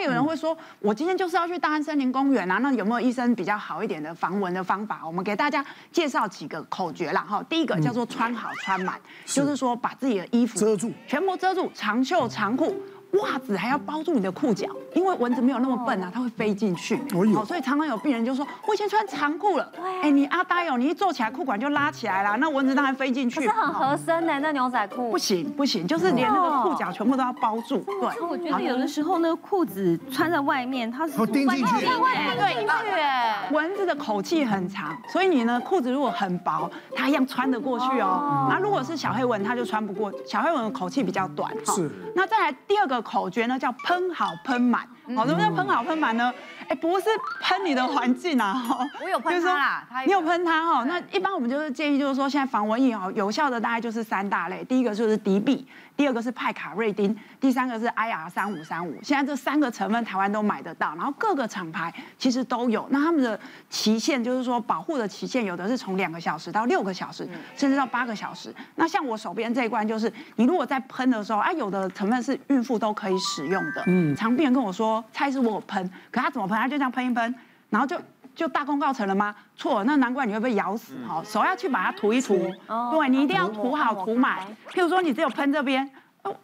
那有人会说，我今天就是要去大安森林公园啊，那有没有医生比较好一点的防蚊的方法？我们给大家介绍几个口诀啦哈。第一个叫做穿好穿满，就是说把自己的衣服遮住，全部遮住，长袖长裤。袜子还要包住你的裤脚，因为蚊子没有那么笨啊，它会飞进去。哦，所以常常有病人就说：“我以前穿长裤了，哎，你阿呆哦，你一坐起来裤管就拉起来了，那蚊子当然飞进去。”是很合身的那牛仔裤。不行不行，就是连那个裤脚全部都要包住。对，我觉得有的时候那个裤子穿在外面，它是会钉进去。对，对，蚊子的口气很长，所以你呢裤子如果很薄，它一样穿得过去哦。那如果是小黑蚊，它就穿不过。小黑蚊的口气比较短。是。那再来第二个。口诀呢叫喷好喷满，好，什么叫喷好喷满呢？哎，不是喷你的环境啊，哈，我有喷它啦，你有喷它哈。那一般我们就是建议，就是说现在防蚊液哦，有效的大概就是三大类，第一个就是敌避。第二个是派卡瑞丁，第三个是 IR 三五三五。现在这三个成分台湾都买得到，然后各个厂牌其实都有。那他们的期限就是说保护的期限，有的是从两个小时到六个小时，甚至到八个小时。那像我手边这一罐，就是你如果在喷的时候，啊，有的成分是孕妇都可以使用的。嗯，常病人跟我说，蔡医师我有喷，可他怎么喷？他就这样喷一喷，然后就就大功告成了吗？错，那难怪你会被咬死哈。手要去把它涂一涂，对，你一定要涂好涂满。譬如说你只有喷这边。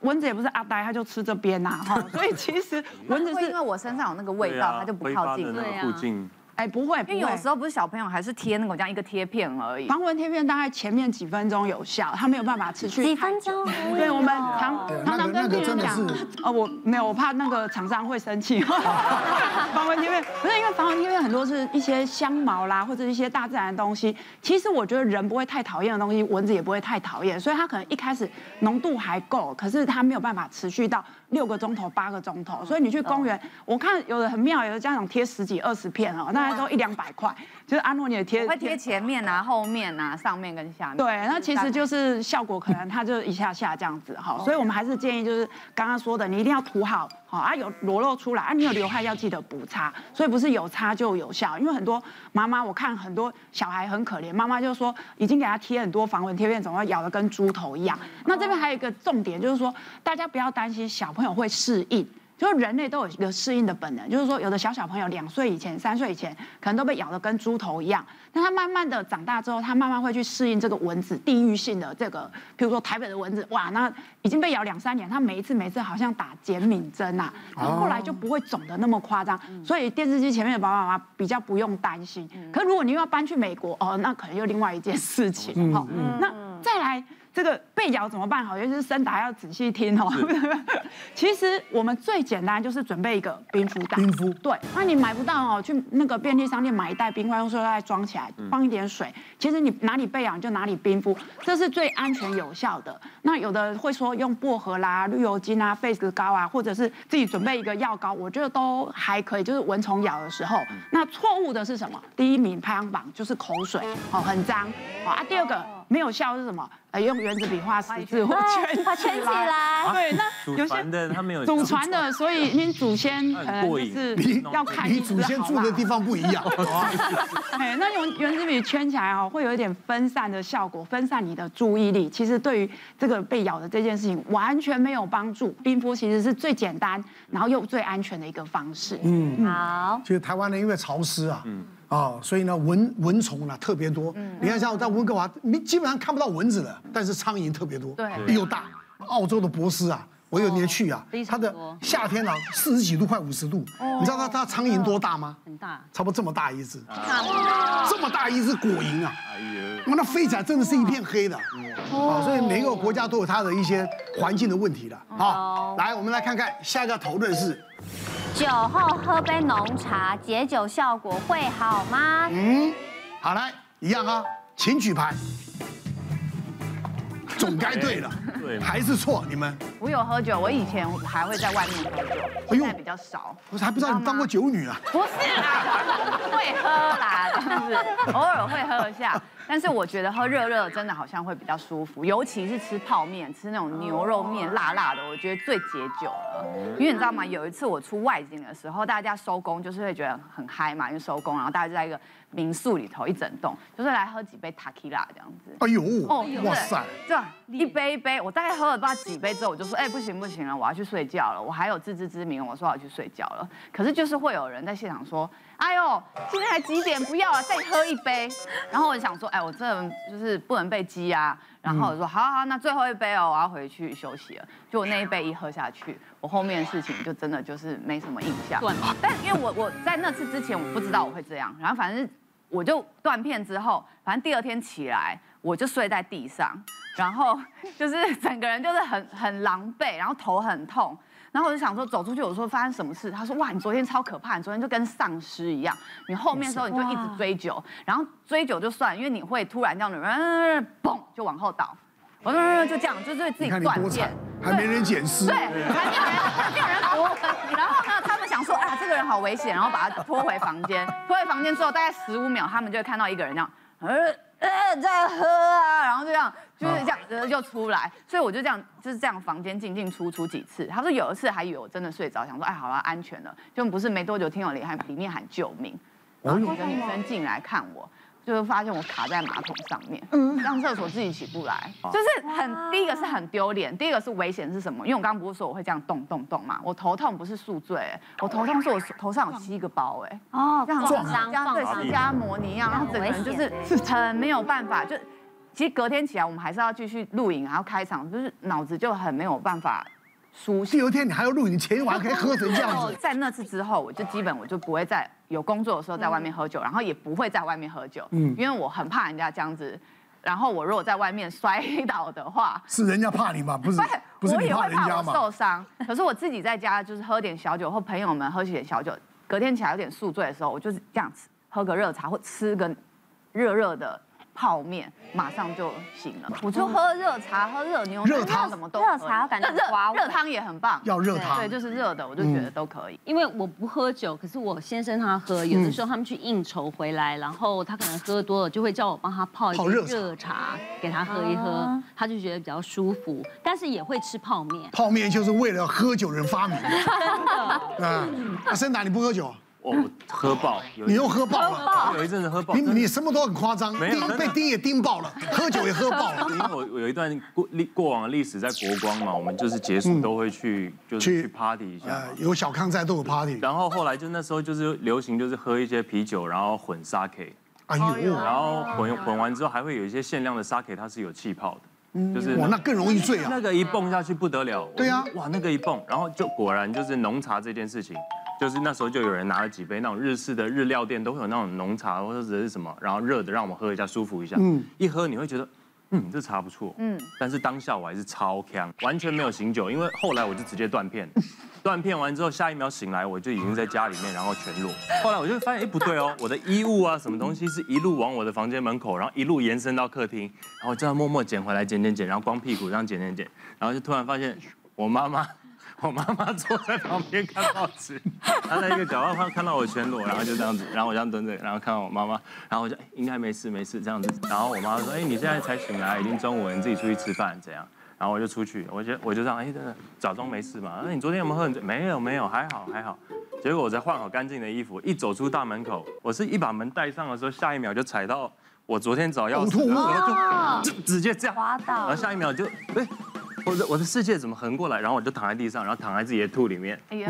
蚊子也不是阿呆，它就吃这边呐，哈，所以其实蚊子是因为我身上有那个味道，它就不靠近。对呀。哎，不会，因为有时候不是小朋友，还是贴那个这样一个贴片而已。防蚊贴片大概前面几分钟有效，它没有办法持续几分钟。对，我们常常常跟病人讲，哦，我没有，我怕那个厂商会生气。防蚊贴片不是因为防蚊贴片很多是一些香茅啦，或者一些大自然的东西。其实我觉得人不会太讨厌的东西，蚊子也不会太讨厌，所以它可能一开始浓度还够，可是它没有办法持续到六个钟头、八个钟头。所以你去公园，我看有的很妙，有的家长贴十几、二十片哦，那。都一两百块，就是阿诺你的贴，会贴前面啊、后面啊、上面跟下面。对，那其实就是效果可能它就一下下这样子哈，所以我们还是建议就是刚刚说的，你一定要涂好，好啊有裸露出来啊，你有流汗要记得补擦，所以不是有擦就有效，因为很多妈妈我看很多小孩很可怜，妈妈就说已经给他贴很多防蚊贴片，总要咬得跟猪头一样。那这边还有一个重点就是说，大家不要担心小朋友会适应。就是人类都有一个适应的本能，就是说有的小小朋友两岁以前、三岁以前可能都被咬得跟猪头一样，但他慢慢的长大之后，他慢慢会去适应这个蚊子地域性的这个，譬如说台北的蚊子，哇，那已经被咬两三年，他每一次每一次好像打减敏针呐，然后后来就不会肿得那么夸张，所以电视机前面的爸爸妈妈比较不用担心。可如果你又要搬去美国，哦，那可能又另外一件事情，好，那再来。这个被咬怎么办？好，尤其是声带要仔细听哦。其实我们最简单就是准备一个冰敷袋。冰敷。对，那你买不到哦，去那个便利商店买一袋冰块，用塑料袋装起来，放一点水。其实你哪里被咬就哪里冰敷，这是最安全有效的。那有的会说用薄荷啦、绿油精啊、face 膏啊，或者是自己准备一个药膏，我觉得都还可以。就是蚊虫咬的时候，那错误的是什么？第一名排行榜就是口水，哦，很脏。好啊，第二个。没有效是什么？呃，用原子笔画十字或圈圈起来。对，那有些的他没有祖传的，所以您祖先可能就是要看你祖先住的地方不一样。哎，那用原子笔圈起来哦，会有一点分散的效果，分散你的注意力。其实对于这个被咬的这件事情完全没有帮助。冰敷其实是最简单，然后又最安全的一个方式。嗯，好。其实台湾呢，因为潮湿啊。嗯。啊，所以呢，蚊蚊虫呢特别多。嗯，你看像我在温哥华，你基本上看不到蚊子的，但是苍蝇特别多，对，又大。澳洲的博斯啊，我有年去啊，它的夏天啊四十几度，快五十度。你知道它它苍蝇多大吗？很大，差不多这么大一只。这么大一只果蝇啊！哎呀，那飞起来真的是一片黑的。啊，所以每个国家都有它的一些环境的问题的。好，来，我们来看看下一个讨论是。酒后喝杯浓茶，解酒效果会好吗？嗯，好来，一样啊，请举牌。总该对了，对，还是错？你们？我有喝酒，我以前还会在外面喝酒，现在比较少。我还不知道你当过酒女啊？不是啦，会喝啦，就是偶尔会喝一下。但是我觉得喝热热真的好像会比较舒服，尤其是吃泡面，吃那种牛肉面辣辣的，我觉得最解酒了。因为你知道吗？有一次我出外景的时候，大家收工就是会觉得很嗨嘛，因为收工，然后大家就在一个民宿里头一整栋，就是来喝几杯 Tequila 这样子。哎呦，哦，哇塞，这样一杯一杯，我大概喝了不知道几杯之后，我就说，哎，不行不行了，我要去睡觉了。我还有自知之明，我说我要去睡觉了。可是就是会有人在现场说，哎呦，现在才几点，不要了，再喝一杯。然后我就想说，哎，我这就是不能被激压。然后我说，好好，那最后一杯哦，我要回去休息了。就我那一杯一喝下去，我后面的事情就真的就是没什么印象。但因为我我在那次之前我不知道我会这样，然后反正我就断片之后，反正第二天起来我就睡在地上。然后 就是整个人就是很很狼狈，然后头很痛，然后我就想说走出去，我说发生什么事？他说哇，你昨天超可怕，你昨天就跟丧尸一样，你后面的时候你就一直追酒，然后追酒就算，因为你会突然这样子，嗯，嘣就往后倒，我说就这样，就是自己断片，还没人捡尸，对，还没有人没有人扶，然后呢，他们想说啊这个人好危险，然后把他拖回房间，拖回房间之后大概十五秒，他们就会看到一个人这样，呃。呃，在喝啊，然后就这样，就是这样，呃，就出来，所以我就这样，就是这样，房间进进出出几次。他说有一次还以为我真的睡着，想说，哎，好了，安全了，就不是没多久，听到里喊里面喊救命，然后有个女生进来看我。就是发现我卡在马桶上面，上厕所自己起不来，就是很第一个是很丢脸，第一个是危险是什么？因为我刚刚不是说我会这样动动动嘛，我头痛不是宿醉，我头痛是我头上有七个包，哎，哦，这样撞伤，对，释迦摩尼一样，然后整个人就是很没有办法，就其实隔天起来我们还是要继续录影，然后开场，就是脑子就很没有办法。第二天你还要录影，前一晚可以喝成这样子。在那次之后，我就基本我就不会再有工作的时候在外面喝酒，然后也不会在外面喝酒，嗯，因为我很怕人家这样子。然后我如果在外面摔倒的话，是人家怕你吗？不是，不是我也会怕我受伤。可是我自己在家就是喝点小酒，或朋友们喝起点小酒，隔天起来有点宿醉的时候，我就是这样子喝个热茶或吃个热热的。泡面马上就醒了，我就喝热茶、喝热牛奶、热汤什么都。热茶感觉热热汤也很棒，要热汤。对，就是热的，我就觉得都可以。因为我不喝酒，可是我先生他喝，有的时候他们去应酬回来，然后他可能喝多了，就会叫我帮他泡一个热茶给他喝一喝，他就觉得比较舒服。但是也会吃泡面，泡面就是为了喝酒人发明的。啊，那森达你不喝酒？我喝爆，你又喝爆了，有一阵子喝爆。你你什么都很夸张，钉被钉也钉爆了，喝酒也喝爆了。因为我我有一段过历过往的历史在国光嘛，我们就是结束都会去就是去 party 一下，有小康在都有 party。然后后来就那时候就是流行就是喝一些啤酒，然后混 sake，哎呦，然后混混完之后还会有一些限量的 sake，它是有气泡的，就是哇那更容易醉啊。那个一蹦下去不得了，对啊，哇那个一蹦，然后就果然就是浓茶这件事情。就是那时候就有人拿了几杯那种日式的日料店都会有那种浓茶或者是什么，然后热的让我们喝一下舒服一下。嗯，一喝你会觉得，嗯，这茶不错。嗯，但是当下我还是超强，完全没有醒酒，因为后来我就直接断片，断片完之后下一秒醒来我就已经在家里面，然后全裸。后来我就发现，哎，不对哦，我的衣物啊什么东西是一路往我的房间门口，然后一路延伸到客厅，然后这样默默捡回来捡捡捡，然后光屁股这样捡捡捡，然后就突然发现我妈妈。我妈妈坐在旁边看报纸，她在一个角落看看到我全裸，然后就这样子，然后我这样蹲着，然后看到我妈妈，然后我就应该没事没事这样子，然后我妈妈说，哎，你现在才醒来，已经中午了，你自己出去吃饭怎样？然后我就出去，我就我就这样，哎，真的假装没事嘛？那你昨天有没有喝？没有没有，还好还好。结果我在换好干净的衣服，一走出大门口，我是一把门带上的时候，下一秒就踩到我昨天找钥匙，然后就就直接这样滑倒，然后下一秒就哎。我的我的世界怎么横过来？然后我就躺在地上，然后躺在自己的吐里面。哎呦！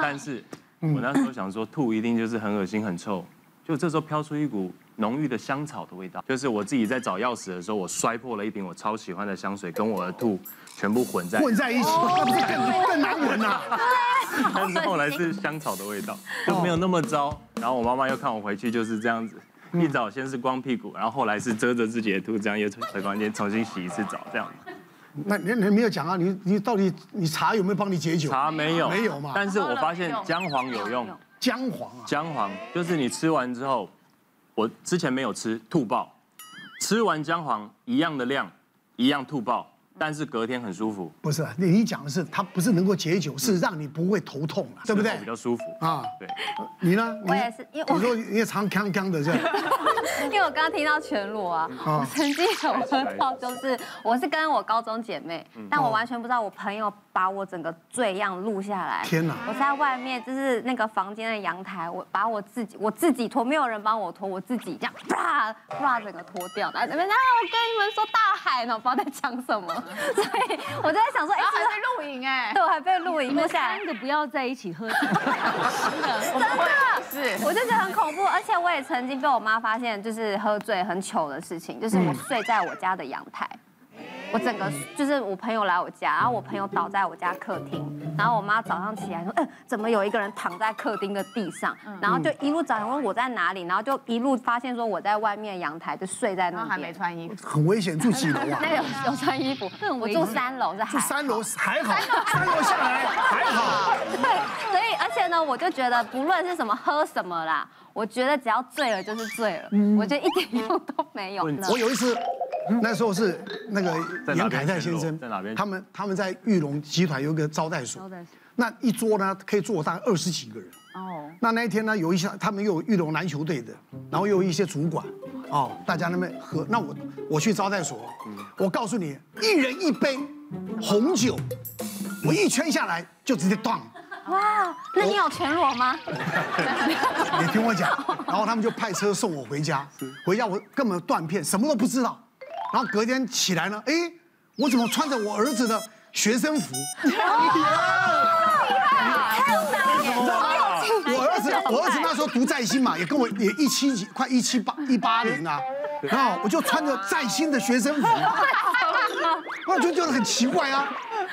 但是，我那时候想说，吐一定就是很恶心、很臭。就这时候飘出一股浓郁的香草的味道，就是我自己在找钥匙的时候，我摔破了一瓶我超喜欢的香水，跟我的吐全部混在混在一起，那不是更更难闻呐？但是后来是香草的味道，就没有那么糟。然后我妈妈又看我回去就是这样子，一早先是光屁股，然后后来是遮着自己的吐，这样又回房间重新洗一次澡，这样。那你你没有讲啊？你你到底你茶有没有帮你解酒？茶没有，没有嘛。但是我发现姜黄有用。姜黄啊？姜黄就是你吃完之后，我之前没有吃吐爆，吃完姜黄一样的量，一样吐爆，但是隔天很舒服。不是，你你讲的是它不是能够解酒，是让你不会头痛啊，对不对？比较舒服啊。对，你呢？我也是，因为你说你也常康康的这样。因为我刚刚听到全裸啊，我曾经有喝到，就是我是跟我高中姐妹，但我完全不知道我朋友把我整个醉样录下来。天哪！我在外面就是那个房间的阳台，我把我自己我自己脱，没有人帮我脱，我自己这样啪啪整个脱掉，在那边啊，我跟你们说大海呢，我不知道在讲什么，所以我就在想说，哎，还被录影哎，对，我还被录影录下来。三个不要在一起喝酒，真的，是，我就觉得很恐怖，而且我也曾经被我妈发现，就是喝醉很糗的事情，就是我睡在我家的阳台。我整个就是我朋友来我家，然后我朋友倒在我家客厅，然后我妈早上起来说，嗯，怎么有一个人躺在客厅的地上？然后就一路找，问我在哪里，然后就一路发现说我在外面阳台就睡在那边，还没穿衣服，很危险，住几楼啊？那有有穿衣服，我住三楼是还，住三楼还好，三楼下来还好。对，所以而且呢，我就觉得不论是什么喝什么啦，我觉得只要醉了就是醉了，我觉得一点用都没有。我有一次。那时候是那个杨凯泰先生，在哪边？他们他们在玉龙集团有一个招待所，那一桌呢可以坐大概二十几个人。哦。那那一天呢，有一些他们又有玉龙篮球队的，然后又有一些主管，哦，大家那边喝。那我我去招待所，我告诉你，一人一杯红酒，我一圈下来就直接断。哇，那你有全裸吗？你听我讲，然后他们就派车送我回家，回家我根本断片，什么都不知道。然后隔天起来呢，哎，我怎么穿着我儿子的学生服？我儿子，我儿子那时候读在新嘛，也跟我也一七几，快一七八一八零啊。然后我就穿着在新的学生服，我就觉得很奇怪啊。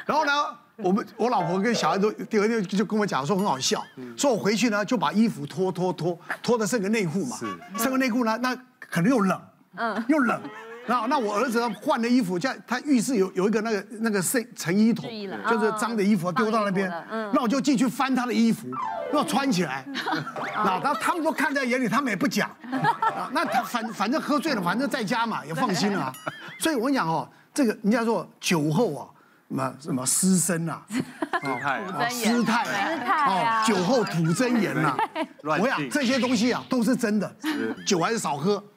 然后呢，我们我老婆跟小孩都第二天就跟我讲说很好笑，说我回去呢就把衣服脱脱脱脱的剩个内裤嘛，剩个内裤呢，那可能又冷，嗯，又冷。然后那我儿子换了衣服，叫他浴室有有一个那个那个剩成衣桶，就是脏的衣服丢到那边。那我就进去翻他的衣服，要穿起来。那他他们都看在眼里，他们也不讲。那他反反正喝醉了，反正在家嘛，也放心了。所以我跟你讲哦，这个人家说酒后啊，什么什么失身啊，失态，失态，哦，酒后吐真言呐。我讲这些东西啊，都是真的，酒还是少喝。